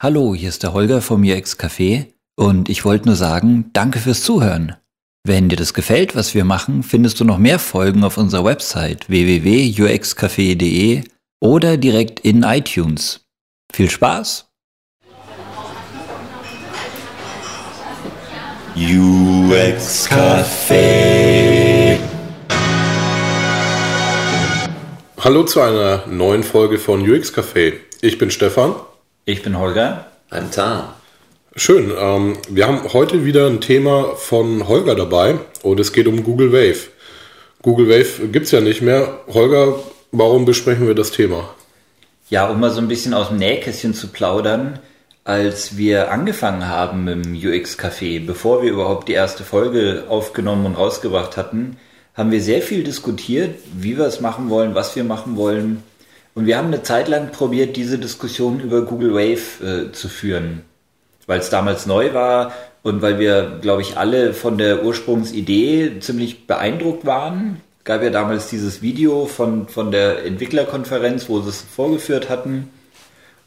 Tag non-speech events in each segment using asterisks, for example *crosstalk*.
Hallo, hier ist der Holger vom UX Café und ich wollte nur sagen, danke fürs Zuhören. Wenn dir das gefällt, was wir machen, findest du noch mehr Folgen auf unserer Website www.uxcafé.de oder direkt in iTunes. Viel Spaß! UX Café. Hallo zu einer neuen Folge von UX Café. Ich bin Stefan. Ich bin Holger. I'm Tom. Schön. Ähm, wir haben heute wieder ein Thema von Holger dabei und es geht um Google Wave. Google Wave gibt es ja nicht mehr. Holger, warum besprechen wir das Thema? Ja, um mal so ein bisschen aus dem Nähkästchen zu plaudern als wir angefangen haben mit dem UX Café, bevor wir überhaupt die erste Folge aufgenommen und rausgebracht hatten, haben wir sehr viel diskutiert, wie wir es machen wollen, was wir machen wollen. Und wir haben eine Zeit lang probiert, diese Diskussion über Google Wave äh, zu führen, weil es damals neu war und weil wir, glaube ich, alle von der Ursprungsidee ziemlich beeindruckt waren. Gab ja damals dieses Video von, von der Entwicklerkonferenz, wo sie es vorgeführt hatten.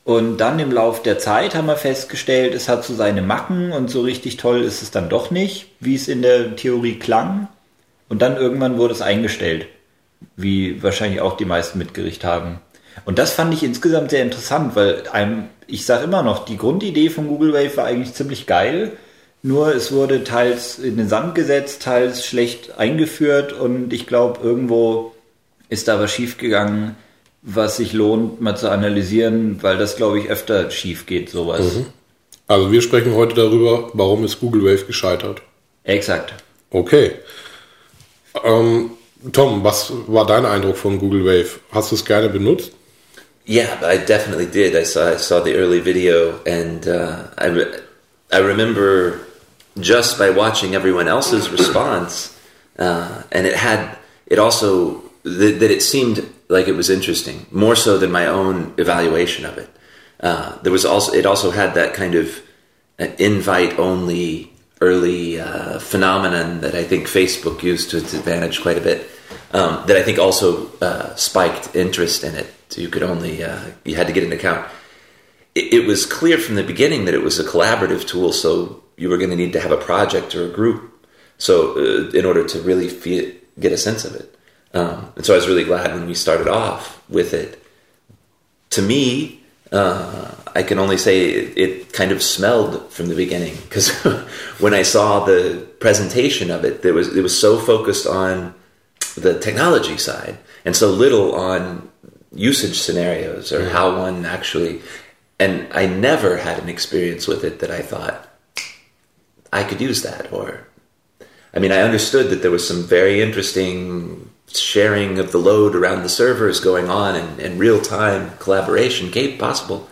Und dann im Lauf der Zeit haben wir festgestellt, es hat so seine Macken und so richtig toll ist es dann doch nicht, wie es in der Theorie klang. Und dann irgendwann wurde es eingestellt, wie wahrscheinlich auch die meisten mitgerichtet haben. Und das fand ich insgesamt sehr interessant, weil einem, ich sage immer noch, die Grundidee von Google Wave war eigentlich ziemlich geil. Nur es wurde teils in den Sand gesetzt, teils schlecht eingeführt und ich glaube, irgendwo ist da was schiefgegangen was sich lohnt, mal zu analysieren, weil das, glaube ich, öfter schief geht, sowas. Mhm. Also wir sprechen heute darüber, warum ist Google Wave gescheitert. Exakt. Okay. Ähm, Tom, was war dein Eindruck von Google Wave? Hast du es gerne benutzt? Yeah, I definitely did. I saw I saw the early video, and uh, I re I remember just by watching everyone else's response, uh, and it had it also that, that it seemed like it was interesting, more so than my own evaluation of it. Uh, there was also it also had that kind of invite only early uh, phenomenon that I think Facebook used to its advantage quite a bit. Um, that I think also uh, spiked interest in it. You could only uh, you had to get an account. It, it, was clear from the beginning that it was a collaborative tool, so you were going to need to have a project or a group. So uh, in order to really get a sense of it. Um, and so I was really glad when we started off with it. To me, uh, I can only say it, it, kind of smelled from the beginning because *laughs* when I saw the presentation of it, there was it was so focused on the technology side and so little on usage scenarios or how one actually. And I never had an experience with it that I thought I could use that or. I mean, I understood that there was some very interesting sharing of the load around the servers going on and, and real time collaboration came possible.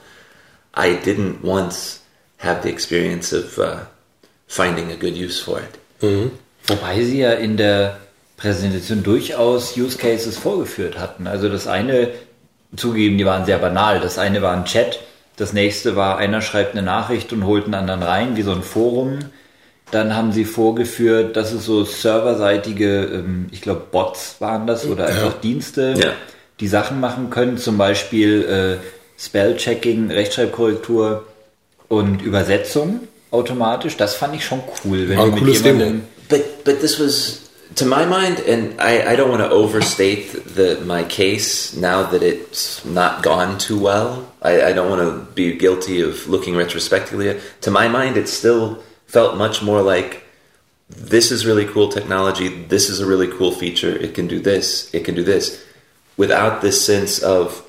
I didn't once have the experience of uh, finding a good use for it. Mhm. Wobei sie ja in der Präsentation durchaus Use Cases vorgeführt hatten. Also das eine, zugegeben, die waren sehr banal. Das eine war ein Chat, das nächste war, einer schreibt eine Nachricht und holt einen anderen rein, wie so ein Forum. Dann haben sie vorgeführt, dass es so serverseitige, ähm, ich glaube Bots waren das oder einfach ja. Dienste, ja. die Sachen machen können, zum Beispiel äh, Spellchecking, Rechtschreibkorrektur und Übersetzung automatisch. Das fand ich schon cool. Wenn War ein cooles Demo. But, but this was to my mind, and I, I don't want to overstate the, my case now that it's not gone too well. I, I don't want to be guilty of looking retrospectively. To my mind, it still felt much more like this is really cool technology, this is a really cool feature, it can do this, it can do this, without this sense of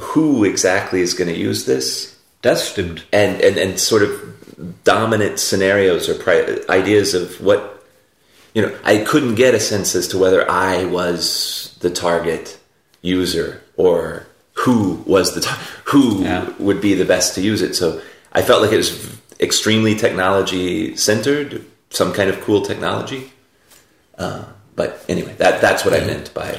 who exactly is going to use this. Das stimmt. And, and, and sort of dominant scenarios or pri- ideas of what, you know, I couldn't get a sense as to whether I was the target user or who was the, tar- who yeah. would be the best to use it. So I felt like it was extremely technology centered, some kind of cool technology. Uh, but anyway, that, that's what I meant by.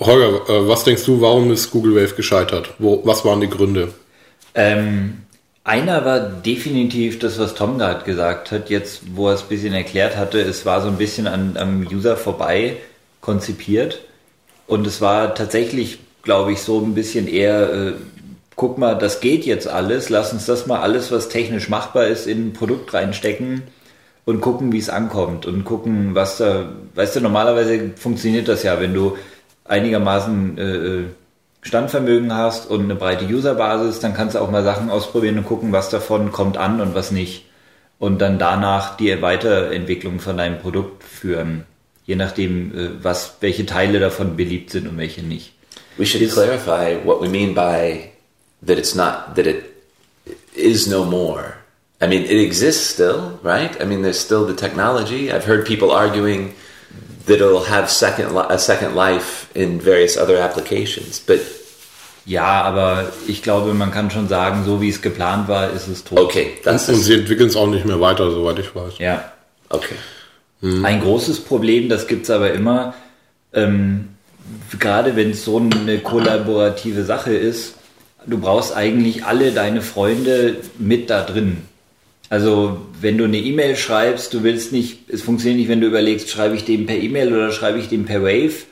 Holger, äh, was denkst du, warum ist Google Wave gescheitert? Wo, was waren die Gründe? Ähm, einer war definitiv das, was Tom gerade gesagt hat, jetzt wo er es ein bisschen erklärt hatte, es war so ein bisschen an, am User vorbei konzipiert. Und es war tatsächlich, glaube ich, so ein bisschen eher äh, guck mal, das geht jetzt alles, lass uns das mal alles, was technisch machbar ist, in ein Produkt reinstecken und gucken, wie es ankommt und gucken, was da, weißt du, normalerweise funktioniert das ja, wenn du einigermaßen äh, Standvermögen hast und eine breite Userbasis, dann kannst du auch mal Sachen ausprobieren und gucken, was davon kommt an und was nicht. Und dann danach die Weiterentwicklung von deinem Produkt führen. Je nachdem, äh, was, welche Teile davon beliebt sind und welche nicht. We should clarify what we mean by that it's not, that it is no more. I mean, it exists still, right? I mean, there's still the technology. I've heard people arguing that it'll have second a second life in various other applications, but ja, aber ich glaube, man kann schon sagen, so wie es geplant war, ist es tot. Okay, das und, und sie entwickeln es auch nicht mehr weiter, soweit ich weiß. Ja. Okay. Hm. Ein großes Problem, das gibt es aber immer, ähm, gerade wenn es so eine kollaborative Sache ist, du brauchst eigentlich alle deine Freunde mit da drin. Also wenn du eine E-Mail schreibst, du willst nicht, es funktioniert nicht, wenn du überlegst, schreibe ich dem per E-Mail oder schreibe ich dem per Wave.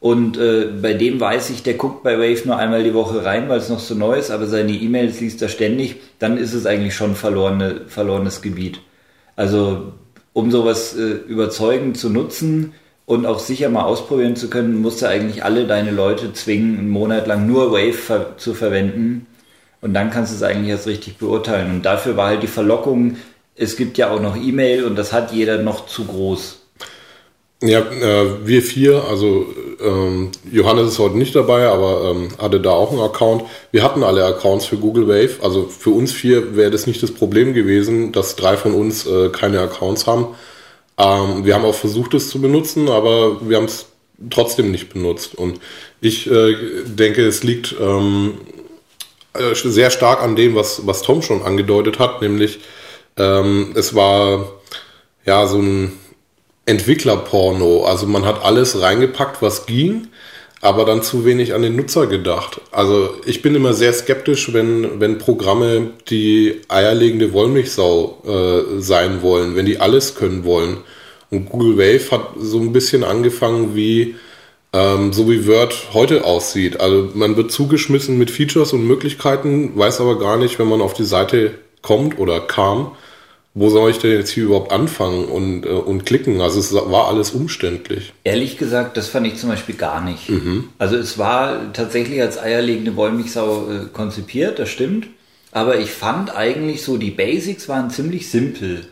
Und äh, bei dem weiß ich, der guckt bei Wave nur einmal die Woche rein, weil es noch so neu ist, aber seine E-Mails liest er ständig, dann ist es eigentlich schon verlorene, verlorenes Gebiet. Also um sowas äh, überzeugend zu nutzen und auch sicher mal ausprobieren zu können, musst du eigentlich alle deine Leute zwingen, einen Monat lang nur Wave ver zu verwenden und dann kannst du es eigentlich erst richtig beurteilen. Und dafür war halt die Verlockung, es gibt ja auch noch E-Mail und das hat jeder noch zu groß. Ja, äh, wir vier, also ähm, Johannes ist heute nicht dabei, aber ähm, hatte da auch einen Account. Wir hatten alle Accounts für Google Wave. Also für uns vier wäre das nicht das Problem gewesen, dass drei von uns äh, keine Accounts haben. Ähm, wir haben auch versucht, es zu benutzen, aber wir haben es trotzdem nicht benutzt. Und ich äh, denke, es liegt ähm, äh, sehr stark an dem, was, was Tom schon angedeutet hat, nämlich ähm, es war ja so ein Entwicklerporno. Also man hat alles reingepackt, was ging, aber dann zu wenig an den Nutzer gedacht. Also ich bin immer sehr skeptisch, wenn, wenn Programme die eierlegende Wollmilchsau äh, sein wollen, wenn die alles können wollen. Und Google Wave hat so ein bisschen angefangen wie ähm, so wie Word heute aussieht. Also man wird zugeschmissen mit Features und Möglichkeiten, weiß aber gar nicht, wenn man auf die Seite kommt oder kam, wo soll ich denn jetzt hier überhaupt anfangen und, äh, und klicken? Also es war alles umständlich. Ehrlich gesagt, das fand ich zum Beispiel gar nicht. Mhm. Also es war tatsächlich als eierlegende Wollmilchsau äh, konzipiert, das stimmt. Aber ich fand eigentlich so, die Basics waren ziemlich simpel.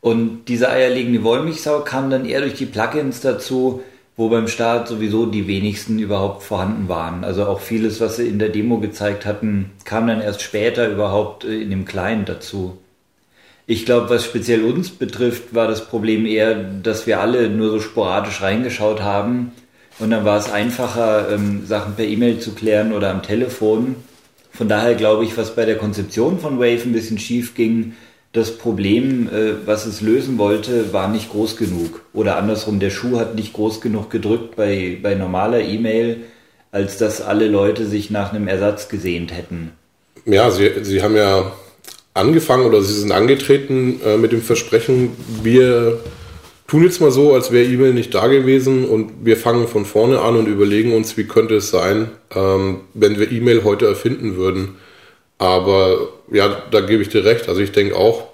Und diese eierlegende Wollmilchsau kam dann eher durch die Plugins dazu, wo beim Start sowieso die wenigsten überhaupt vorhanden waren. Also auch vieles, was sie in der Demo gezeigt hatten, kam dann erst später überhaupt äh, in dem Client dazu. Ich glaube, was speziell uns betrifft, war das Problem eher, dass wir alle nur so sporadisch reingeschaut haben und dann war es einfacher, ähm, Sachen per E-Mail zu klären oder am Telefon. Von daher glaube ich, was bei der Konzeption von Wave ein bisschen schief ging, das Problem, äh, was es lösen wollte, war nicht groß genug. Oder andersrum, der Schuh hat nicht groß genug gedrückt bei, bei normaler E-Mail, als dass alle Leute sich nach einem Ersatz gesehnt hätten. Ja, Sie, Sie haben ja angefangen oder Sie sind angetreten äh, mit dem Versprechen, wir tun jetzt mal so, als wäre E-Mail nicht da gewesen und wir fangen von vorne an und überlegen uns, wie könnte es sein, ähm, wenn wir E-Mail heute erfinden würden. Aber ja, da gebe ich dir recht. Also ich denke auch.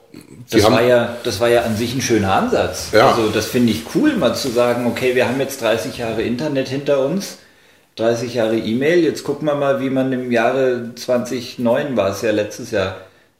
Das war, ja, das war ja an sich ein schöner Ansatz. Ja. Also das finde ich cool, mal zu sagen, okay, wir haben jetzt 30 Jahre Internet hinter uns, 30 Jahre E-Mail, jetzt gucken wir mal, wie man im Jahre 2009 war es ja letztes Jahr,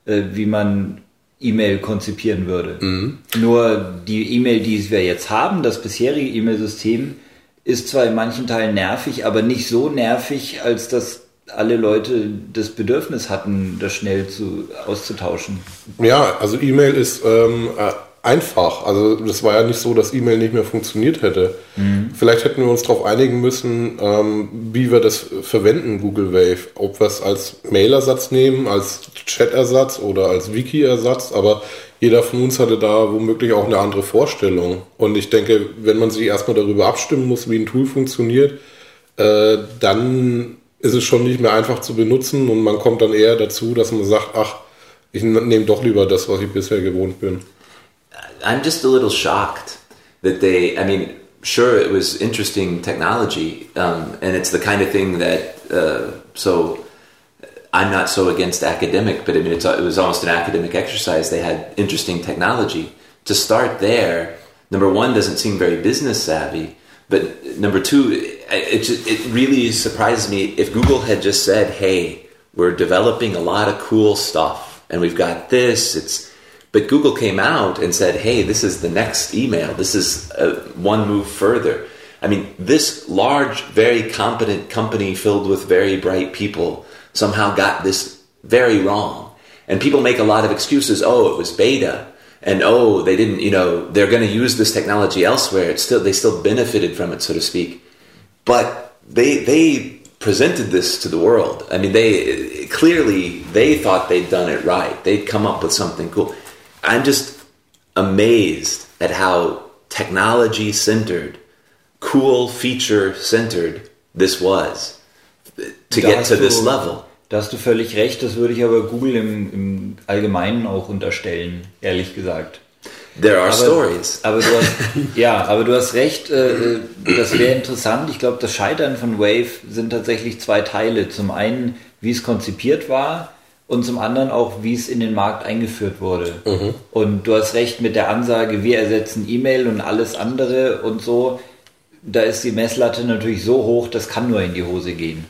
äh, wie man E-Mail konzipieren würde. Mhm. Nur die E-Mail, die wir jetzt haben, das bisherige E-Mail-System, ist zwar in manchen Teilen nervig, aber nicht so nervig, als dass alle Leute das Bedürfnis hatten, das schnell zu, auszutauschen. Ja, also E-Mail ist ähm, äh, einfach. Also das war ja nicht so, dass E-Mail nicht mehr funktioniert hätte. Mhm. Vielleicht hätten wir uns darauf einigen müssen, ähm, wie wir das verwenden, Google Wave. Ob wir es als Mailersatz nehmen, als Chat-Ersatz oder als Wiki-Ersatz. Aber jeder von uns hatte da womöglich auch eine andere Vorstellung. Und ich denke, wenn man sich erstmal darüber abstimmen muss, wie ein Tool funktioniert, äh, dann ist es schon nicht mehr einfach zu benutzen und man kommt dann eher dazu, dass man sagt, ach, ich nehme doch lieber das, was ich bisher gewohnt bin. I'm just a little shocked that they, I mean, sure, it was interesting technology, um, and it's the kind of thing that, uh, so I'm not so against academic, but I mean, it was almost an academic exercise. They had interesting technology. To start there, number one doesn't seem very business savvy, but number two, it, it really surprised me if Google had just said, hey, we're developing a lot of cool stuff and we've got this, it's, but Google came out and said, hey, this is the next email. This is uh, one move further. I mean, this large, very competent company filled with very bright people somehow got this very wrong. And people make a lot of excuses. Oh, it was beta. And oh, they didn't, you know, they're going to use this technology elsewhere. It's still, they still benefited from it, so to speak. But they, they presented this to the world. I mean, they clearly, they thought they'd done it right. They'd come up with something cool. I'm just amazed at how technology centered, cool feature centered this was to Da get to this du- level. Da hast du völlig recht, das würde ich aber Google im, im Allgemeinen auch unterstellen, ehrlich gesagt. There are Aber, stories. aber du hast, *laughs* ja, aber du hast recht, äh, das wäre interessant. Ich glaube, das Scheitern von Wave sind tatsächlich zwei Teile. Zum einen, wie es konzipiert war und zum anderen auch, wie es in den Markt eingeführt wurde. Und du hast recht mit der Ansage, wir ersetzen E-Mail und alles andere und so. Da ist die Messlatte natürlich so hoch, das kann nur in die Hose gehen.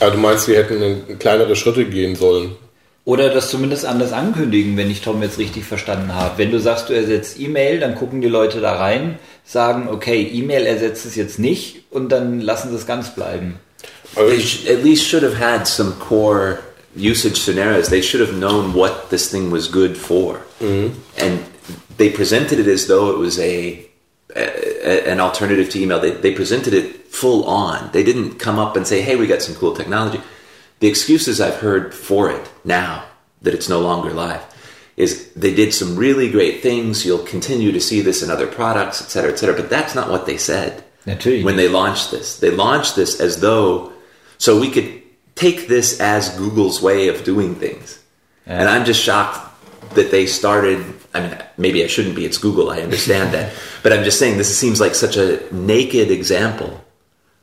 Also du meinst, sie hätten in kleinere Schritte gehen sollen? Oder das zumindest anders ankündigen, wenn ich Tom jetzt richtig verstanden habe. Wenn du sagst, du ersetzt E-Mail, dann gucken die Leute da rein, sagen, okay, E-Mail ersetzt es jetzt nicht und dann lassen sie es ganz bleiben. They at least should have had some core usage scenarios. They should have known what this thing was good for, mm-hmm. and they presented it as though it was a, a an alternative to email. They, they presented it full on. They didn't come up and say, "Hey, we got some cool technology." The excuses I've heard for it now that it's no longer live is they did some really great things. You'll continue to see this in other products, et cetera, et cetera. But that's not what they said when they launched this. They launched this as though so we could take this as Google's way of doing things. And I'm just shocked that they started. I mean, maybe I shouldn't be. It's Google. I understand that, *laughs* but I'm just saying this seems like such a naked example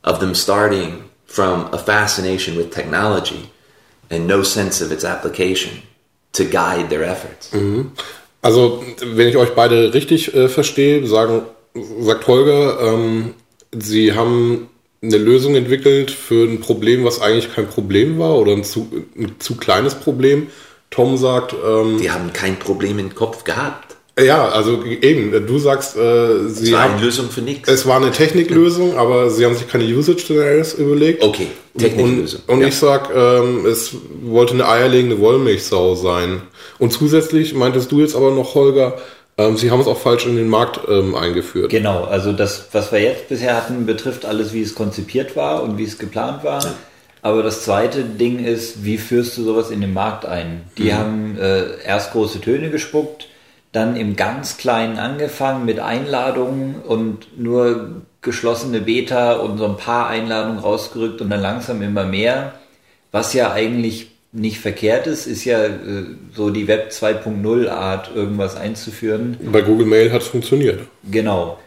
of them starting from a fascination with technology and no sense of its application to guide their efforts. Mhm. also, wenn ich euch beide richtig äh, verstehe, sagen, sagt Holger, ähm, sie haben eine Lösung entwickelt für ein Problem, was eigentlich kein Problem war oder ein zu, ein zu kleines Problem. Tom sagt, ähm, Die haben kein Problem im Kopf gehabt. ja, also eben, du sagst, äh, Es sie war haben, eine Lösung für nichts. es war eine Techniklösung, aber sie haben sich keine Usage-Szenarios überlegt. Okay, Techniklösung. Und, und Ja. ich sag, ähm, es wollte eine eierlegende Wollmilchsau sein. Und zusätzlich meintest du jetzt aber noch, Holger, ähm, sie haben es auch falsch in den Markt ähm, eingeführt. Genau, also das, was wir jetzt bisher hatten, betrifft alles, wie es konzipiert war und wie es geplant war. Aber das zweite Ding ist, wie führst du sowas in den Markt ein? Die haben äh, erst große Töne gespuckt, dann im ganz Kleinen angefangen mit Einladungen und nur geschlossene Beta und so ein paar Einladungen rausgerückt und dann langsam immer mehr. Was ja eigentlich nicht verkehrt ist, ist ja äh, so die Web 2.0 Art, irgendwas einzuführen. Bei Google Mail hat es funktioniert. Genau.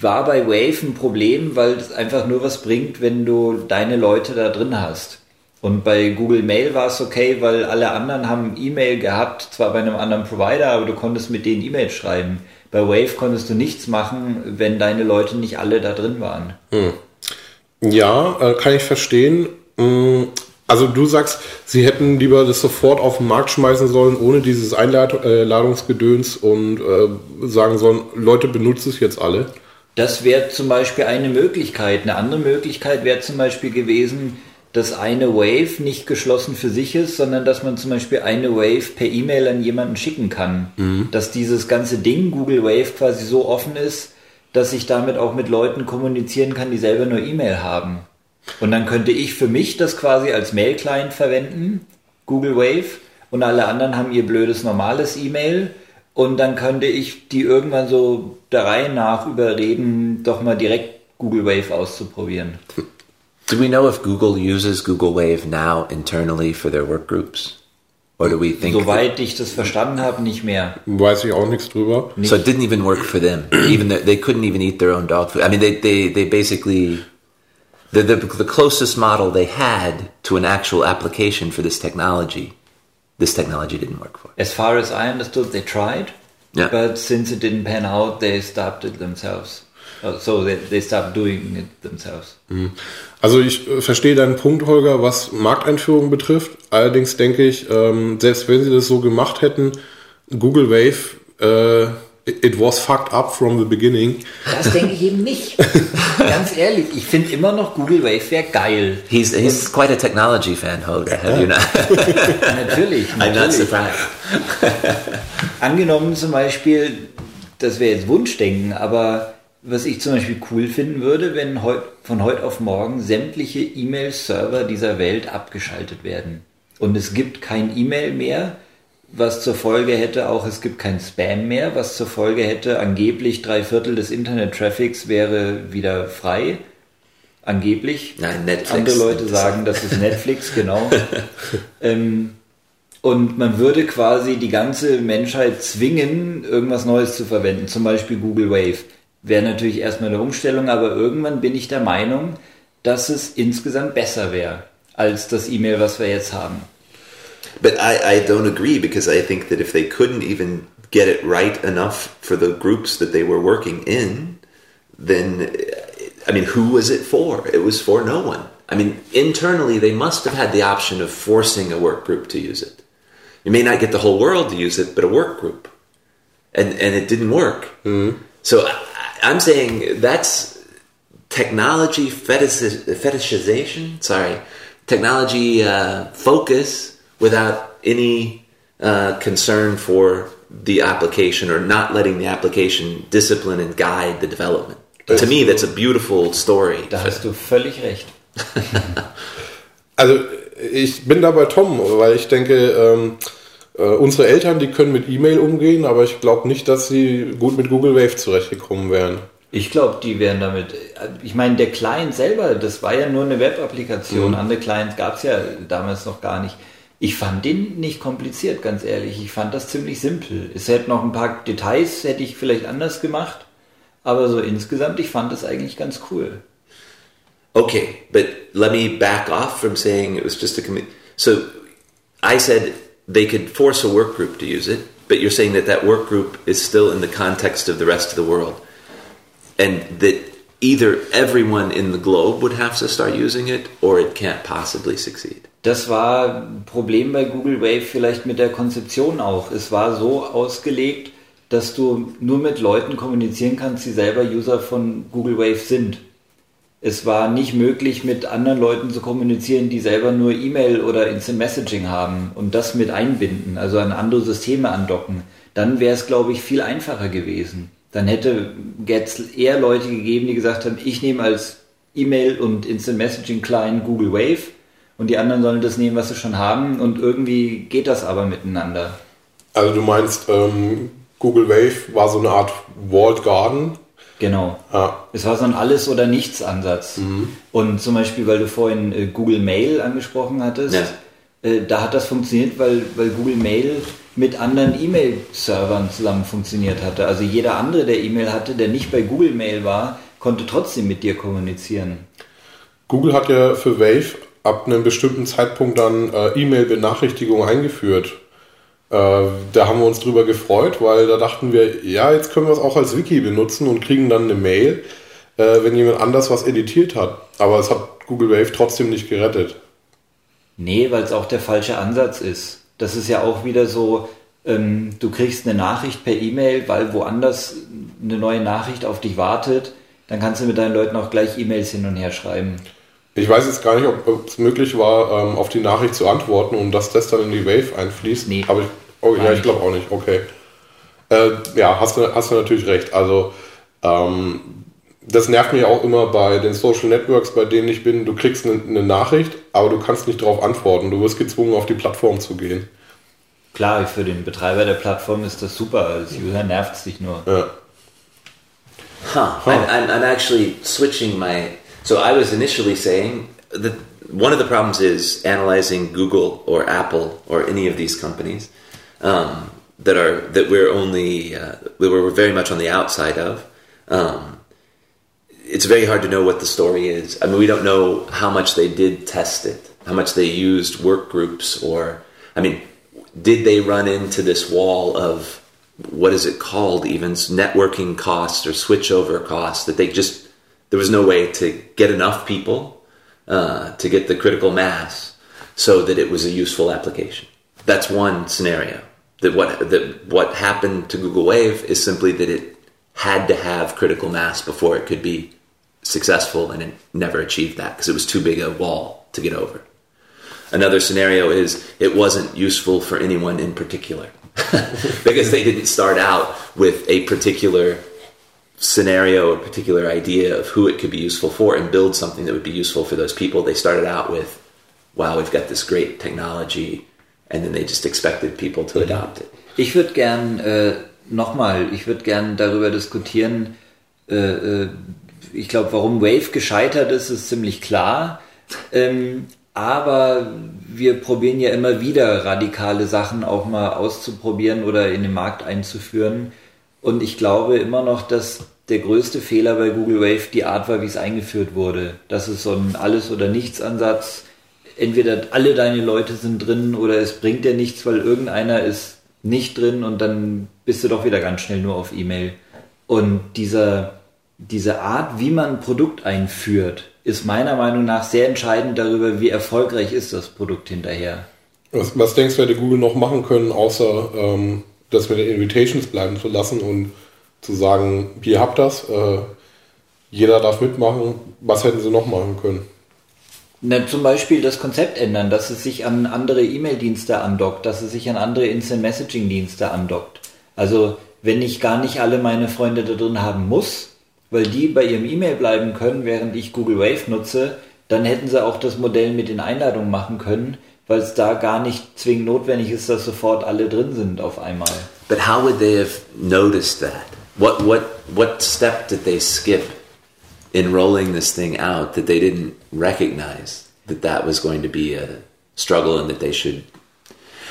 War bei Wave ein Problem, weil es einfach nur was bringt, wenn du deine Leute da drin hast. Und bei Google Mail war es okay, weil alle anderen haben E-Mail gehabt, zwar bei einem anderen Provider, aber du konntest mit denen E-Mail schreiben. Bei Wave konntest du nichts machen, wenn deine Leute nicht alle da drin waren. Ja, äh, kann ich verstehen. Also du sagst, sie hätten lieber das sofort auf den Markt schmeißen sollen, ohne dieses Einladungsgedöns und äh, sagen sollen, Leute, benutzt es jetzt alle. Das wäre zum Beispiel eine Möglichkeit. Eine andere Möglichkeit wäre zum Beispiel gewesen, dass eine Wave nicht geschlossen für sich ist, sondern dass man zum Beispiel eine Wave per E-Mail an jemanden schicken kann. Dass dieses ganze Ding Google Wave quasi so offen ist, dass ich damit auch mit Leuten kommunizieren kann, die selber nur E-Mail haben. Und dann könnte ich für mich das quasi als Mail-Client verwenden, Google Wave, und alle anderen haben ihr blödes normales E-Mail. Und dann könnte ich die irgendwann so der Reihe nach überreden, doch mal direkt Google Wave auszuprobieren. Do we know if Google uses Google Wave now internally for their work groups? Or do we think Soweit ich das verstanden habe, nicht mehr. Weiß ich auch nichts drüber. so it didn't even work for them? even though they couldn't even eat their own dog food. I mean they they, they basically the, the, the closest model they had to an actual application for this technology, this technology didn't work for. As far as I understood, they tried, Yeah. but since it didn't pan out, they stopped it themselves. Uh, So they, they stopped doing it themselves. Also ich äh, verstehe deinen Punkt, Holger, was Markteinführung betrifft. Allerdings denke ich, ähm, selbst wenn sie das so gemacht hätten, Google Wave, äh, it was fucked up from the beginning. Das denke ich eben nicht. *laughs* Ganz ehrlich, ich finde immer noch Google Wave wäre geil. He's, he's quite a technology fan, Hoda. Have you not? *laughs* Natürlich. *laughs* I'm not natürlich. surprised. Angenommen zum Beispiel, das wäre jetzt Wunschdenken, aber was ich zum Beispiel cool finden würde, wenn heut, von heute auf morgen sämtliche E-Mail-Server dieser Welt abgeschaltet werden. Und es gibt kein E-Mail mehr, was zur Folge hätte auch, es gibt kein Spam mehr, was zur Folge hätte, angeblich drei Viertel des Internet-Traffics wäre wieder frei. Angeblich. Nein, Netflix. Andere Leute sagen, das ist Netflix, *laughs* genau. ähm, und man würde quasi die ganze Menschheit zwingen, irgendwas Neues zu verwenden, zum Beispiel Google Wave. Wäre natürlich erstmal eine Umstellung, aber irgendwann bin ich der Meinung, dass es insgesamt besser wäre als das E-Mail, was wir jetzt haben. But I, I don't agree because I think that if they couldn't even get it right enough for the groups that they were working in, then, I mean, who was it for? It was for no one. I mean, internally, they must have had the option of forcing a work group to use it. You may not get the whole world to use it, but a work group. And, and it didn't work. So I, I'm saying that's technology fetish, fetishization. Sorry, technology uh, focus without any uh, concern for the application or not letting the application discipline and guide the development. to me, that's a beautiful story. Da hast du völlig recht. *laughs* Also ich bin da bei Tom, weil ich denke, ähm, äh, unsere Eltern, die können mit E-Mail umgehen, aber ich glaube nicht, dass sie gut mit Google Wave zurechtgekommen wären. Ich glaube, die wären damit. Ich meine, der Client selber, das war ja nur eine Web-Applikation. Andere Clients gab es ja damals noch gar nicht. Ich fand den nicht kompliziert, ganz ehrlich. Ich fand das ziemlich simpel. Es hätte noch ein paar Details, hätte ich vielleicht anders gemacht. Aber so insgesamt, ich fand das eigentlich ganz cool. Okay, but let me back off from saying it was just a committee. So I said they could force a work group to use it, but you're saying that that work group is still in the context of the rest of the world, and that either everyone in the globe would have to start using it, or it can't possibly succeed. Das war ein Problem bei Google Wave vielleicht mit der Konzeption auch. Es war so ausgelegt, dass du nur mit Leuten kommunizieren kannst, die selber User von Google Wave sind. Es war nicht möglich, mit anderen Leuten zu kommunizieren, die selber nur E-Mail oder Instant Messaging haben und das mit einbinden, also an andere Systeme andocken. Dann wäre es, glaube ich, viel einfacher gewesen. Dann hätte es eher Leute gegeben, die gesagt haben, ich nehme als E-Mail und Instant Messaging Client Google Wave und die anderen sollen das nehmen, was sie schon haben und irgendwie geht das aber miteinander. Also du meinst, ähm, Google Wave war so eine Art Walled Garden. Genau. Ja. Es war so ein Alles- oder Nichts-Ansatz. Und zum Beispiel, weil du vorhin äh, Google Mail angesprochen hattest, Ja. äh, da hat das funktioniert, weil, weil Google Mail mit anderen E-Mail-Servern zusammen funktioniert hatte. Also jeder andere, der E-Mail hatte, der nicht bei Google Mail war, konnte trotzdem mit dir kommunizieren. Google hat ja für Wave ab einem bestimmten Zeitpunkt dann äh, E-Mail-Benachrichtigungen eingeführt. Äh, da haben wir uns drüber gefreut, weil da dachten wir, ja, jetzt können wir es auch als Wiki benutzen und kriegen dann eine Mail, äh, wenn jemand anders was editiert hat. Aber es hat Google Wave trotzdem nicht gerettet. Nee, weil es auch der falsche Ansatz ist. Das ist ja auch wieder so, ähm, du kriegst eine Nachricht per E-Mail, weil woanders eine neue Nachricht auf dich wartet, dann kannst du mit deinen Leuten auch gleich E-Mails hin und her schreiben. Ich weiß jetzt gar nicht, ob es möglich war, ähm, auf die Nachricht zu antworten und dass das dann in die Wave einfließt. Nee. Aber ich, oh, ja, ich glaube auch nicht. Okay. Äh, ja, hast du, hast du natürlich recht. Also, ähm, das nervt mich auch immer bei den Social Networks, bei denen ich bin. Du kriegst eine, eine Nachricht, aber du kannst nicht darauf antworten. Du wirst gezwungen, auf die Plattform zu gehen. Klar, für den Betreiber der Plattform ist das super, als User nervt es dich nur. Ja. Huh. I'm, I'm, I'm actually switching my. So I was initially saying that one of the problems is analyzing Google or Apple or any of these companies um, that are that we're only uh, we're very much on the outside of. Um, it's very hard to know what the story is. I mean, we don't know how much they did test it, how much they used work groups, or, I mean, did they run into this wall of what is it called, even networking costs or switchover costs that they just, there was no way to get enough people uh, to get the critical mass so that it was a useful application. That's one scenario. That what that what happened to Google Wave is simply that it had to have critical mass before it could be successful, and it never achieved that because it was too big a wall to get over. Another scenario is it wasn't useful for anyone in particular *laughs* because they didn't start out with a particular scenario, a particular idea of who it could be useful for, and build something that would be useful for those people. They started out with, wow, we've got this great technology, and then they just expected people to adopt it. Ich würde gern äh, nochmal, ich würde gern darüber diskutieren, äh, äh, ich glaube, warum Wave gescheitert ist, ist ziemlich klar. Ähm, aber wir probieren ja immer wieder radikale Sachen auch mal auszuprobieren oder in den Markt einzuführen. Und ich glaube immer noch, dass der größte Fehler bei Google Wave die Art war, wie es eingeführt wurde. Das ist so ein Alles- oder Nichts-Ansatz. Entweder alle deine Leute sind drin oder es bringt dir nichts, weil irgendeiner ist nicht drin und dann bist du doch wieder ganz schnell nur auf E-Mail. Und dieser, diese Art, wie man ein Produkt einführt, ist meiner Meinung nach sehr entscheidend darüber, wie erfolgreich ist das Produkt hinterher. Was, was denkst du, hätte Google noch machen können, außer ähm, das mit den Invitations bleiben zu lassen und zu sagen, hier habt das, äh, jeder darf mitmachen. Was hätten sie noch machen können? Na, zum Beispiel das Konzept ändern, dass es sich an andere E-Mail-Dienste andockt, dass es sich an andere Instant-Messaging-Dienste andockt. Also wenn ich gar nicht alle meine Freunde da drin haben muss, weil die bei ihrem E-Mail bleiben können, während ich Google Wave nutze, dann hätten sie auch das Modell mit den Einladungen machen können, weil es da gar nicht zwingend notwendig ist, dass sofort alle drin sind auf einmal. But how would they have noticed that? What what what step did they skip in rolling this thing out that they didn't recognize that that was going to be a struggle and that they should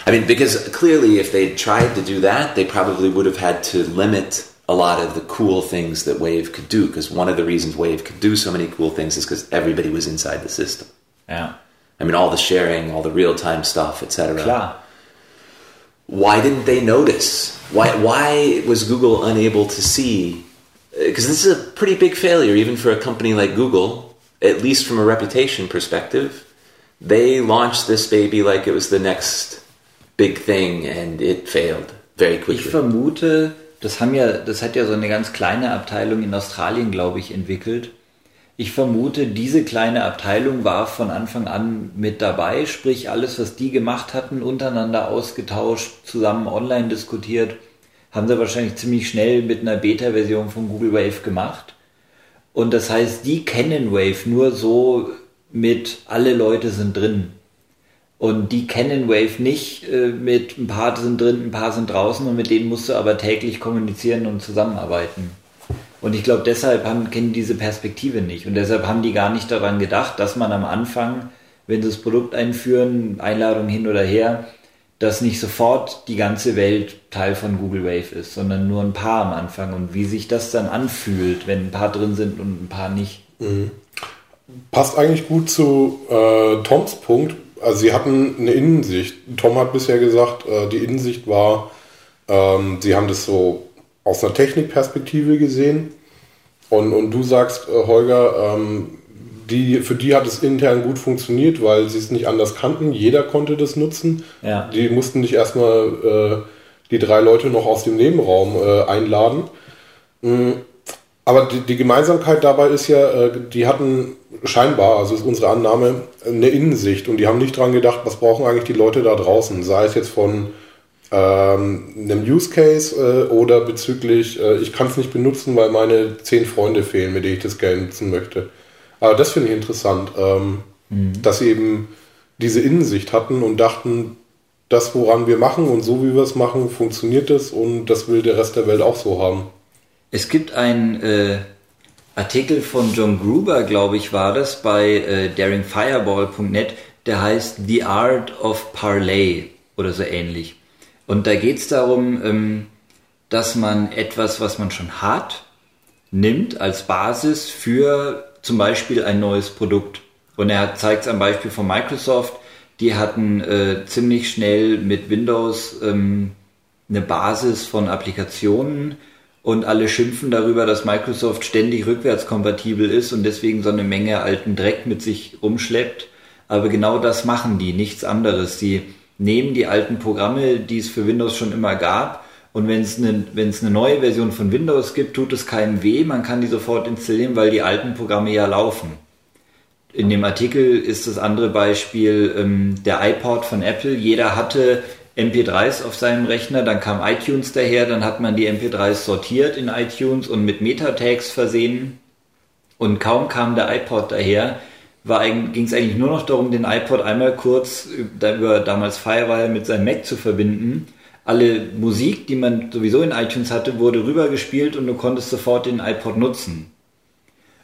I mean because clearly if they'd tried to do that they probably would have had to limit a lot of the cool things that Wave could do because one of the reasons Wave could do so many cool things is because everybody was inside the system. Ja. I mean all the sharing, all the real-time stuff, etc. Why didn't they notice? Why why was Google unable to see? Uh, because this is a pretty big failure, even for a company like Google. At least from a reputation perspective, they launched this baby like it was the next big thing, and it failed very Ich quickly. vermute, das haben ja, das hat ja so eine ganz kleine Abteilung in Australien, glaube ich, entwickelt. Ich vermute, diese kleine Abteilung war von Anfang an mit dabei, sprich alles, was die gemacht hatten, untereinander ausgetauscht, zusammen online diskutiert, haben sie wahrscheinlich ziemlich schnell mit einer Beta-Version von Google Wave gemacht. Und das heißt, die kennen Wave nur so mit alle Leute sind drin. Und die kennen Wave nicht äh, mit ein paar sind drin, ein paar sind draußen und mit denen musst du aber täglich kommunizieren und zusammenarbeiten. Und ich glaube, deshalb haben, kennen die diese Perspektive nicht. Und deshalb haben die gar nicht daran gedacht, dass man am Anfang, wenn sie das Produkt einführen, Einladung hin oder her, dass nicht sofort die ganze Welt Teil von Google Wave ist, sondern nur ein paar am Anfang. Und wie sich das dann anfühlt, wenn ein paar drin sind und ein paar nicht. Passt eigentlich gut zu äh, Toms Punkt. Also sie hatten eine Innensicht. Tom hat bisher gesagt, äh, die Innensicht war, ähm, sie haben das so aus einer Technikperspektive gesehen. Und, und du sagst, äh, Holger, ähm, die, für die hat es intern gut funktioniert, weil sie es nicht anders kannten. Jeder konnte das nutzen. Ja. Die mussten nicht erstmal äh, die drei Leute noch aus dem Nebenraum äh, einladen. Mm, Aber die, die Gemeinsamkeit dabei ist ja, äh, die hatten scheinbar, also ist unsere Annahme, eine Innensicht und die haben nicht dran gedacht, was brauchen eigentlich die Leute da draußen, sei es jetzt von ähm, einem Use Case äh, oder bezüglich, äh, ich kann es nicht benutzen, weil meine zehn Freunde fehlen, mit denen ich das gerne nutzen möchte. Aber das finde ich interessant, ähm, dass sie eben diese Innensicht hatten und dachten, das, woran wir machen und so wie wir es machen, funktioniert es und das will der Rest der Welt auch so haben. Es gibt einen äh, Artikel von John Gruber, glaube ich, war das, bei äh, daringfireball.net, der heißt The Art of Parlay oder so ähnlich. Und da geht es darum, ähm, dass man etwas, was man schon hat, nimmt als Basis für zum Beispiel ein neues Produkt. Und er zeigt es am Beispiel von Microsoft. Die hatten äh, ziemlich schnell mit Windows ähm, eine Basis von Applikationen und alle schimpfen darüber, dass Microsoft ständig rückwärtskompatibel ist und deswegen so eine Menge alten Dreck mit sich rumschleppt. Aber genau das machen die, nichts anderes. Sie nehmen die alten Programme, die es für Windows schon immer gab, und wenn es eine, eine neue Version von Windows gibt, tut es keinem weh, man kann die sofort installieren, weil die alten Programme ja laufen. In dem Artikel ist das andere Beispiel ähm, der iPod von Apple. Jeder hatte MP3s auf seinem Rechner, dann kam iTunes daher, dann hat man die MP3s sortiert in iTunes und mit Metatags versehen. Und kaum kam der iPod daher, ging es eigentlich nur noch darum, den iPod einmal kurz über damals Firewire mit seinem Mac zu verbinden. Alle Musik, die man sowieso in iTunes hatte, wurde rübergespielt und du konntest sofort den iPod nutzen.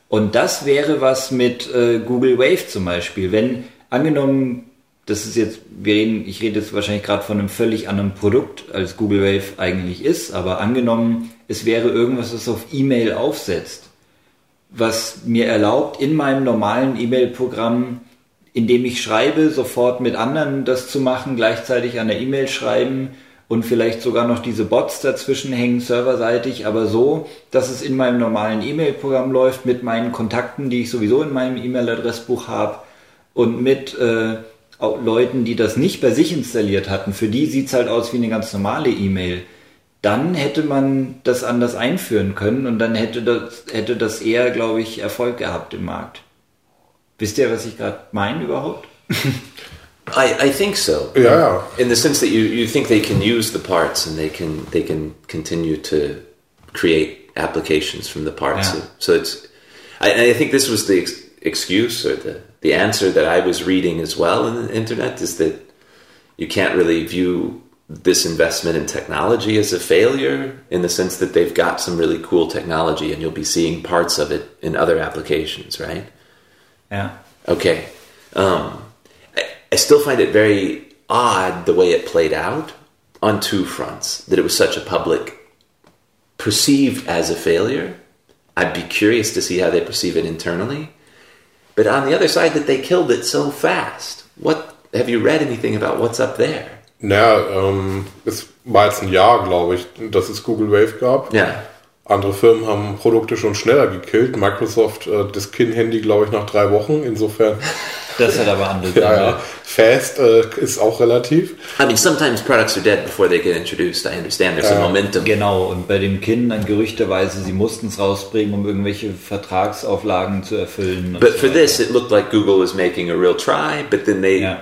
Und das wäre was mit äh, Google Wave zum Beispiel. Wenn angenommen, das ist jetzt, wir reden, ich rede jetzt wahrscheinlich gerade von einem völlig anderen Produkt, als Google Wave eigentlich ist, aber angenommen, es wäre irgendwas, was auf E-Mail aufsetzt was mir erlaubt, in meinem normalen E-Mail-Programm, in dem ich schreibe, sofort mit anderen das zu machen, gleichzeitig an der E-Mail schreiben und vielleicht sogar noch diese Bots dazwischen hängen, serverseitig, aber so, dass es in meinem normalen E-Mail-Programm läuft, mit meinen Kontakten, die ich sowieso in meinem E-Mail-Adressbuch habe und mit äh, Leuten, die das nicht bei sich installiert hatten. Für die sieht es halt aus wie eine ganz normale E-Mail dann hätte man das anders einführen können und dann hätte das, hätte das eher, glaube ich, Erfolg gehabt im Markt. Wisst ihr, was ich gerade meine überhaupt? *laughs* I, I think so. Yeah. In the sense that you, you think they can use the parts and they can they can continue to create applications from the parts. Yeah. So it's I, I think this was the ex excuse or the the answer that I was reading as well in the internet is that you can't really view this investment in technology is a failure in the sense that they've got some really cool technology and you'll be seeing parts of it in other applications, right? Yeah. Okay. Um, I, I still find it very odd the way it played out on two fronts that it was such a public, perceived as a failure. I'd be curious to see how they perceive it internally. But on the other side, that they killed it so fast. What have you read anything about what's up there? Naja, ähm, es war jetzt ein Jahr, glaube ich, dass es Google Wave gab. Ja. Andere Firmen haben Produkte schon schneller gekillt. Microsoft äh, das Kin-Handy, glaube ich, nach drei Wochen. Insofern. *laughs* Das hat aber andere ja, ja. Fast äh, ist auch relativ. I mean, sometimes products are dead before they get introduced. I understand there's a momentum. Genau, und bei dem Kin dann gerüchteweise, sie mussten es rausbringen, um irgendwelche Vertragsauflagen zu erfüllen. But so for weiter. this, it looked like Google was making a real try, but then they Ja.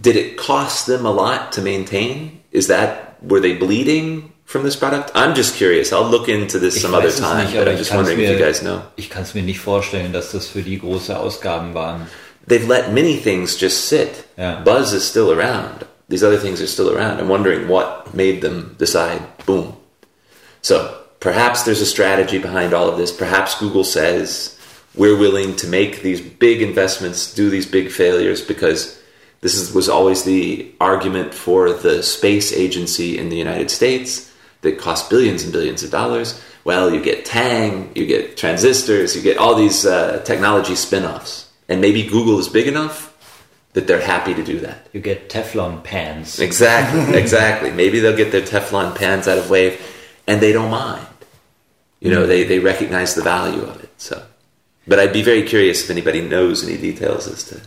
Did it cost them a lot to maintain? Is that were they bleeding from this product? I'm just curious. I'll look into this Ich some other time, nicht, but I'm just wondering if you mir, guys know. ich kann es mir nicht vorstellen, dass das für die große Ausgaben waren. They've let many things just sit. Yeah. Buzz is still around. These other things are still around. I'm wondering what made them decide, boom. So perhaps there's a strategy behind all of this. Perhaps Google says we're willing to make these big investments, do these big failures because this is, was always the argument for the space agency in the United States that cost billions and billions of dollars. Well, you get Tang, you get transistors, you get all these uh, technology spin offs. And maybe Google is big enough that they're happy to do that. You get Teflon pans. Exactly, *laughs* exactly. Maybe they'll get their Teflon pans out of Wave and they don't mind. You know, they, they recognize the value of it. So, But I'd be very curious if anybody knows any details as to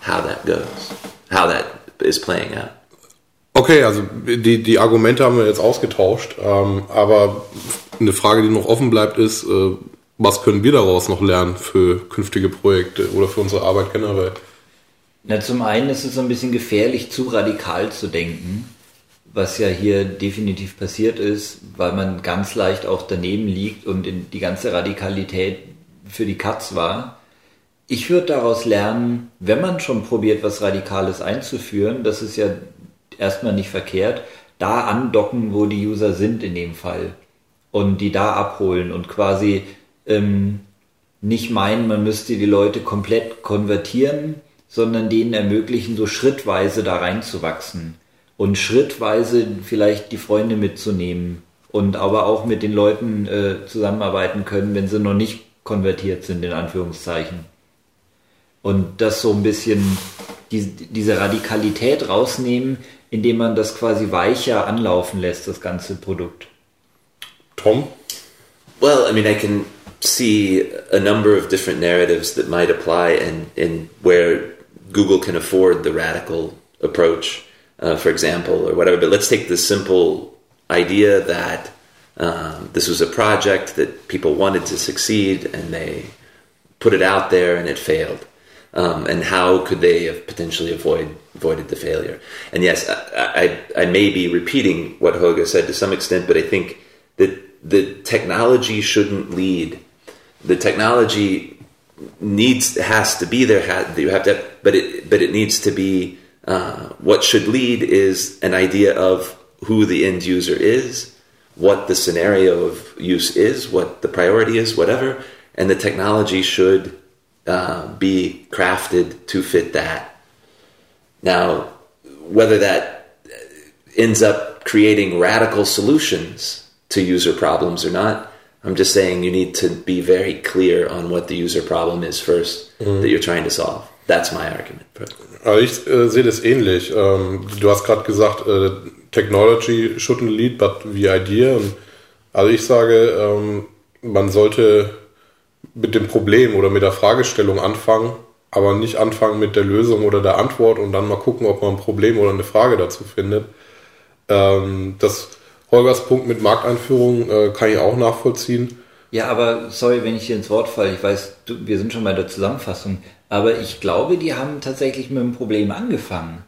how that goes, how that is playing out. Okay, also die, die Argumente haben wir jetzt ausgetauscht, ähm, aber eine Frage, die noch offen bleibt, ist, äh, was können wir daraus noch lernen für künftige Projekte oder für unsere Arbeit generell? Na, zum einen ist es so ein bisschen gefährlich, zu radikal zu denken, was ja hier definitiv passiert ist, weil man ganz leicht auch daneben liegt und in die ganze Radikalität für die Katz war. Ich würde daraus lernen, wenn man schon probiert, was Radikales einzuführen, das ist ja erstmal nicht verkehrt, da andocken, wo die User sind in dem Fall und die da abholen und quasi ähm, nicht meinen, man müsste die Leute komplett konvertieren, sondern denen ermöglichen, so schrittweise da reinzuwachsen und schrittweise vielleicht die Freunde mitzunehmen und aber auch mit den Leuten äh, zusammenarbeiten können, wenn sie noch nicht konvertiert sind, in Anführungszeichen. Und das so ein bisschen die, diese Radikalität rausnehmen, indem man das quasi weicher anlaufen lässt, das ganze Produkt. Tom? Well, I mean, I can see a number of different narratives that might apply and, and where Google can afford the radical approach, uh, for example, or whatever. But let's take the simple idea that um, this was a project that people wanted to succeed and they put it out there and it failed. Um, and how could they have potentially avoid, avoided the failure? And yes, I, I, I may be repeating what Hoga said to some extent, but I think that the technology shouldn't lead. The technology needs has to be there. You have to, but it but it needs to be. Uh, what should lead is an idea of who the end user is, what the scenario of use is, what the priority is, whatever, and the technology should uh, be crafted to fit that. Now, whether that ends up creating radical solutions to user problems or not. I'm just saying you need to be very clear on what the user problem is first mhm. that you're trying to solve. That's my argument. Also ich äh, sehe das ähnlich. Ähm, du hast gerade gesagt, äh, Technology shouldn't lead, but the idea. Und also ich sage, ähm, man sollte mit dem Problem oder mit der Fragestellung anfangen, aber nicht anfangen mit der Lösung oder der Antwort und dann mal gucken, ob man ein Problem oder eine Frage dazu findet. Ähm, das Holgers Punkt mit Markteinführung äh, kann ich auch nachvollziehen. Ja, aber sorry, wenn ich hier ins Wort falle. Ich weiß, du, wir sind schon bei der Zusammenfassung. Aber ich glaube, die haben tatsächlich mit dem Problem angefangen.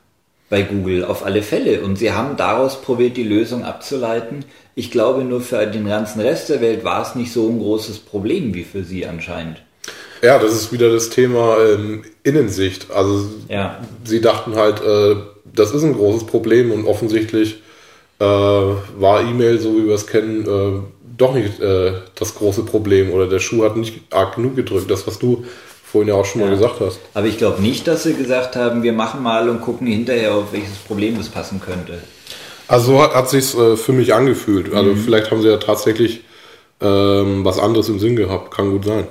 Bei Google, auf alle Fälle. Und sie haben daraus probiert, die Lösung abzuleiten. Ich glaube, nur für den ganzen Rest der Welt war es nicht so ein großes Problem wie für sie anscheinend. Ja, das ist wieder das Thema ähm, Innensicht. Also ja. sie dachten halt, äh, das ist ein großes Problem und offensichtlich äh, war E-Mail, so wie wir es kennen, äh, doch nicht äh, das große Problem oder der Schuh hat nicht arg genug gedrückt. Das, was du vorhin ja auch schon ja. mal gesagt hast. Aber ich glaube nicht, dass sie gesagt haben, wir machen mal und gucken hinterher, auf welches Problem das passen könnte. Also so hat, hat sich äh, für mich angefühlt. Also mhm. vielleicht haben sie ja tatsächlich ähm, was anderes im Sinn gehabt. Kann gut sein.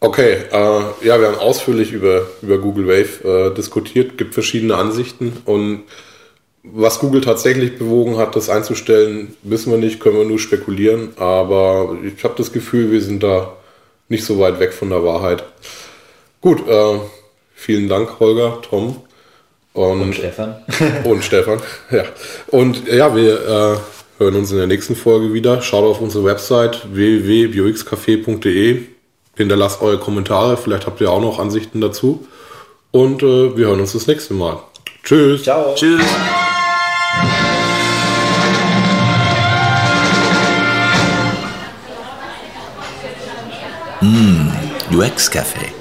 Okay, äh, ja, wir haben ausführlich über, über Google Wave äh, diskutiert, gibt verschiedene Ansichten und was Google tatsächlich bewogen hat, das einzustellen, wissen wir nicht, können wir nur spekulieren. Aber ich habe das Gefühl, wir sind da nicht so weit weg von der Wahrheit. Gut, äh, vielen Dank, Holger, Tom. Und, und Stefan. *laughs* und Stefan, ja. Und ja, wir äh, hören uns in der nächsten Folge wieder. Schaut auf unsere Website www.bioxcafé.de. Hinterlasst eure Kommentare, vielleicht habt ihr auch noch Ansichten dazu. Und äh, wir hören uns das nächste Mal. Tschüss. Ciao. Tschüss. UX Café.